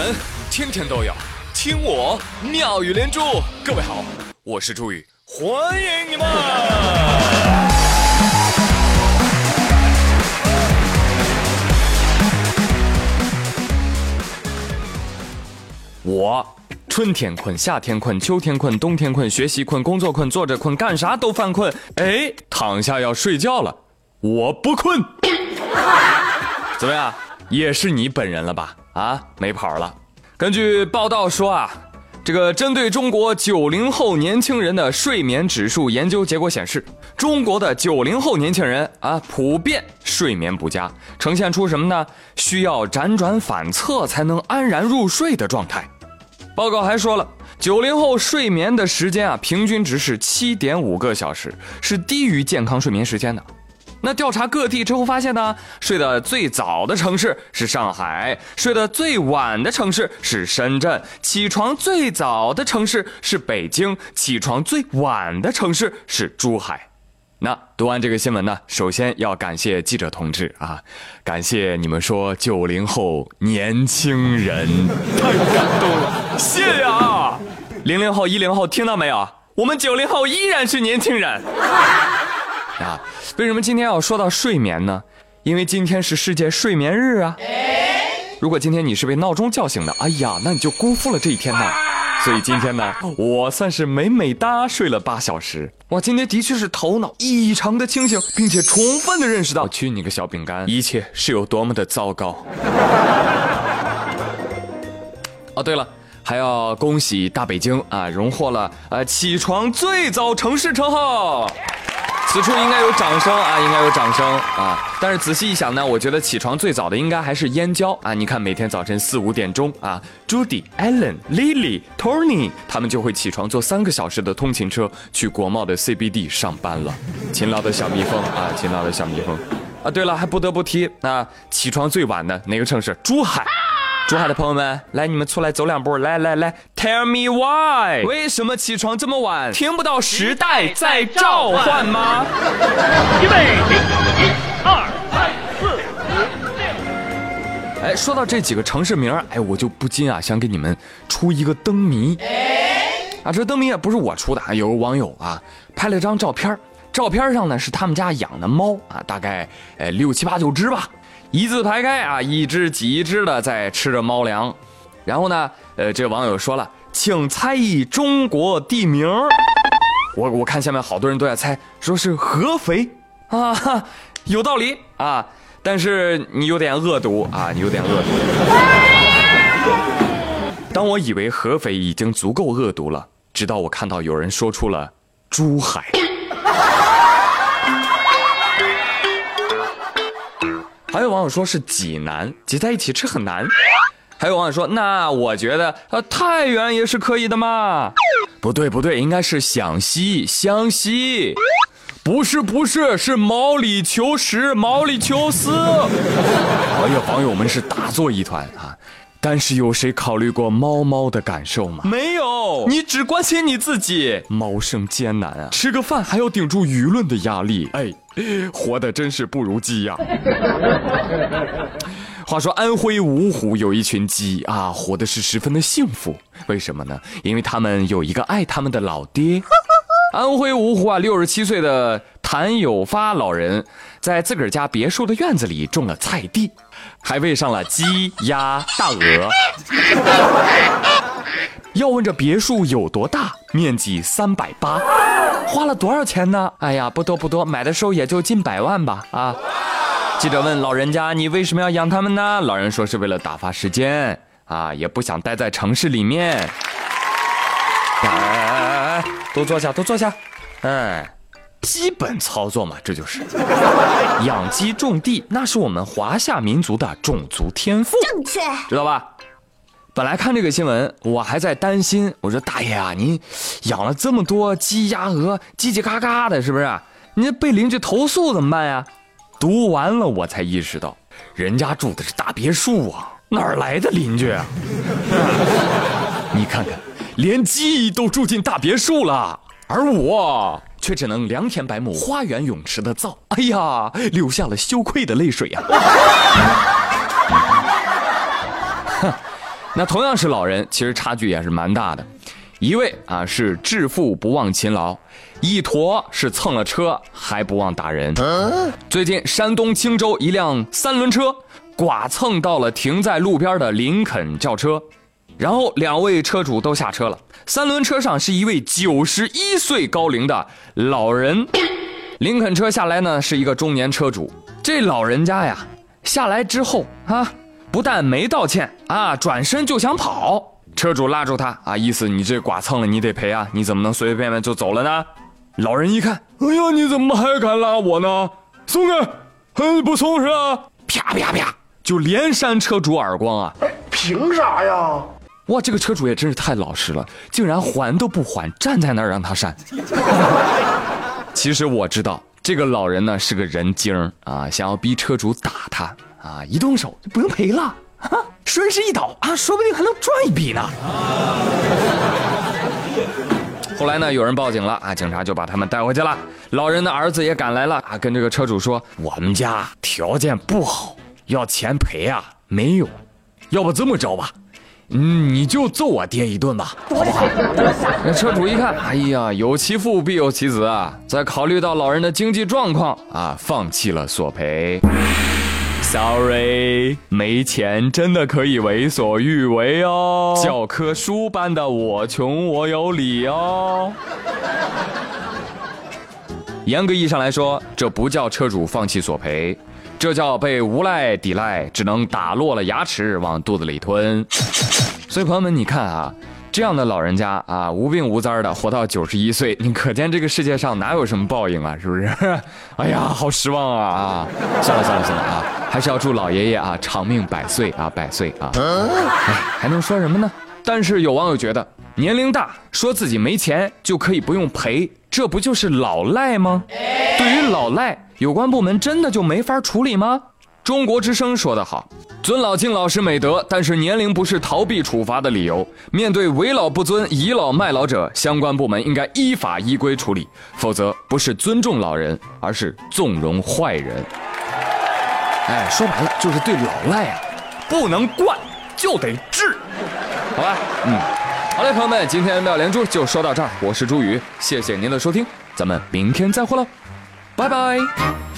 闻天天都有，听我妙语连珠。各位好，我是朱宇，欢迎你们。我春天困，夏天困，秋天困，冬天困，学习困，工作困，坐着困，干啥都犯困。哎，躺下要睡觉了，我不困。怎么样？也是你本人了吧？啊，没跑了。根据报道说啊，这个针对中国九零后年轻人的睡眠指数研究结果显示，中国的九零后年轻人啊，普遍睡眠不佳，呈现出什么呢？需要辗转反侧才能安然入睡的状态。报告还说了，九零后睡眠的时间啊，平均值是七点五个小时，是低于健康睡眠时间的。那调查各地之后发现呢，睡得最早的城市是上海，睡得最晚的城市是深圳，起床最早的城市是北京，起床最晚的城市是珠海。那读完这个新闻呢，首先要感谢记者同志啊，感谢你们说九零后年轻人，太感动了，谢谢啊！零零后、一零后听到没有？我们九零后依然是年轻人。啊，为什么今天要说到睡眠呢？因为今天是世界睡眠日啊。如果今天你是被闹钟叫醒的，哎呀，那你就辜负了这一天呢。所以今天呢，我算是美美哒睡了八小时。哇，今天的确是头脑异常的清醒，并且充分的认识到，我去你个小饼干，一切是有多么的糟糕。哦，对了，还要恭喜大北京啊，荣获了呃起床最早城市称号。此处应该有掌声啊，应该有掌声啊！但是仔细一想呢，我觉得起床最早的应该还是燕郊啊！你看每天早晨四五点钟啊，Judy、Allen、Lily、Tony 他们就会起床坐三个小时的通勤车去国贸的 CBD 上班了。勤劳的小蜜蜂啊，勤劳的小蜜蜂啊！对了，还不得不提啊，起床最晚的哪个城市？珠海。珠海的朋友们，来，你们出来走两步，来来来，Tell me why？为什么起床这么晚？听不到时代在召唤吗？预备，一、二、三、四、五、六。哎，说到这几个城市名哎，我就不禁啊，想给你们出一个灯谜。啊，这灯谜也不是我出的，有个网友啊拍了张照片，照片上呢是他们家养的猫啊，大概呃六七八九只吧。一字排开啊，一只挤一只的在吃着猫粮，然后呢，呃，这个网友说了，请猜一中国地名。我我看下面好多人都在猜，说是合肥啊，有道理啊，但是你有点恶毒啊，你有点恶毒。当我以为合肥已经足够恶毒了，直到我看到有人说出了珠海。还有网友说是济南，挤在一起吃很难。还有网友说，那我觉得呃太原也是可以的嘛。不对不对，应该是湘西，湘西。不是不是，是毛里求实，毛里求斯。哎呀，网友们是大作一团啊。但是有谁考虑过猫猫的感受吗？没有，你只关心你自己。猫生艰难啊，吃个饭还要顶住舆论的压力。哎，活的真是不如鸡呀。话说安徽芜湖有一群鸡啊，活的是十分的幸福。为什么呢？因为他们有一个爱他们的老爹。安徽芜湖啊，六十七岁的谭有发老人在自个儿家别墅的院子里种了菜地。还喂上了鸡、鸭、大鹅。要问这别墅有多大？面积三百八，花了多少钱呢？哎呀，不多不多，买的时候也就近百万吧。啊！记者问老人家：“你为什么要养他们呢？”老人说：“是为了打发时间啊，也不想待在城市里面。”哎哎哎哎，都坐下，都坐下，哎。基本操作嘛，这就是养鸡种地，那是我们华夏民族的种族天赋，正确，知道吧？本来看这个新闻，我还在担心，我说大爷啊，您养了这么多鸡鸭鹅，叽叽嘎嘎的，是不是？你被邻居投诉怎么办呀？读完了我才意识到，人家住的是大别墅啊，哪儿来的邻居啊？你看看，连鸡都住进大别墅了，而我。却只能良田百亩、花园泳池的造，哎呀，流下了羞愧的泪水呀！哼，那同样是老人，其实差距也是蛮大的。一位啊是致富不忘勤劳，一坨是蹭了车还不忘打人。最近山东青州一辆三轮车剐蹭到了停在路边的林肯轿车，然后两位车主都下车了。三轮车上是一位九十一岁高龄的老人，林肯车下来呢是一个中年车主。这老人家呀下来之后啊，不但没道歉啊，转身就想跑。车主拉住他啊，意思你这剐蹭了，你得赔啊！你怎么能随随便便就走了呢？老人一看，哎呀，你怎么还敢拉我呢？松开！嗯，不松是吧？啪啪啪，就连扇车主耳光啊！哎凭啥呀？哇，这个车主也真是太老实了，竟然还都不还，站在那儿让他扇。其实我知道这个老人呢是个人精啊，想要逼车主打他啊，一动手就不用赔了。啊，顺势一倒啊，说不定还能赚一笔呢。后来呢，有人报警了啊，警察就把他们带回去了。老人的儿子也赶来了啊，跟这个车主说：“我们家条件不好，要钱赔啊，没有。要不这么着吧，嗯，你就揍我爹一顿吧，好不好？”那车主一看，哎呀，有其父必有其子啊，在考虑到老人的经济状况啊，放弃了索赔。Sorry，没钱真的可以为所欲为哦，教科书般的我穷我有理哦。严格意义上来说，这不叫车主放弃索赔，这叫被无赖抵赖，只能打落了牙齿往肚子里吞。所以朋友们，你看啊。这样的老人家啊，无病无灾的活到九十一岁，你可见这个世界上哪有什么报应啊？是不是？哎呀，好失望啊！啊，算了算了算了啊，还是要祝老爷爷啊长命百岁啊，百岁啊！哎，还能说什么呢？但是有网友觉得，年龄大说自己没钱就可以不用赔，这不就是老赖吗？对于老赖，有关部门真的就没法处理吗？中国之声说得好，尊老敬老是美德，但是年龄不是逃避处罚的理由。面对为老不尊、倚老卖老者，相关部门应该依法依规处理，否则不是尊重老人，而是纵容坏人。哎，说白了就是对老赖啊，不能惯，就得治，好吧？嗯，好嘞，朋友们，今天妙连珠就说到这儿，我是朱宇，谢谢您的收听，咱们明天再会喽，拜拜。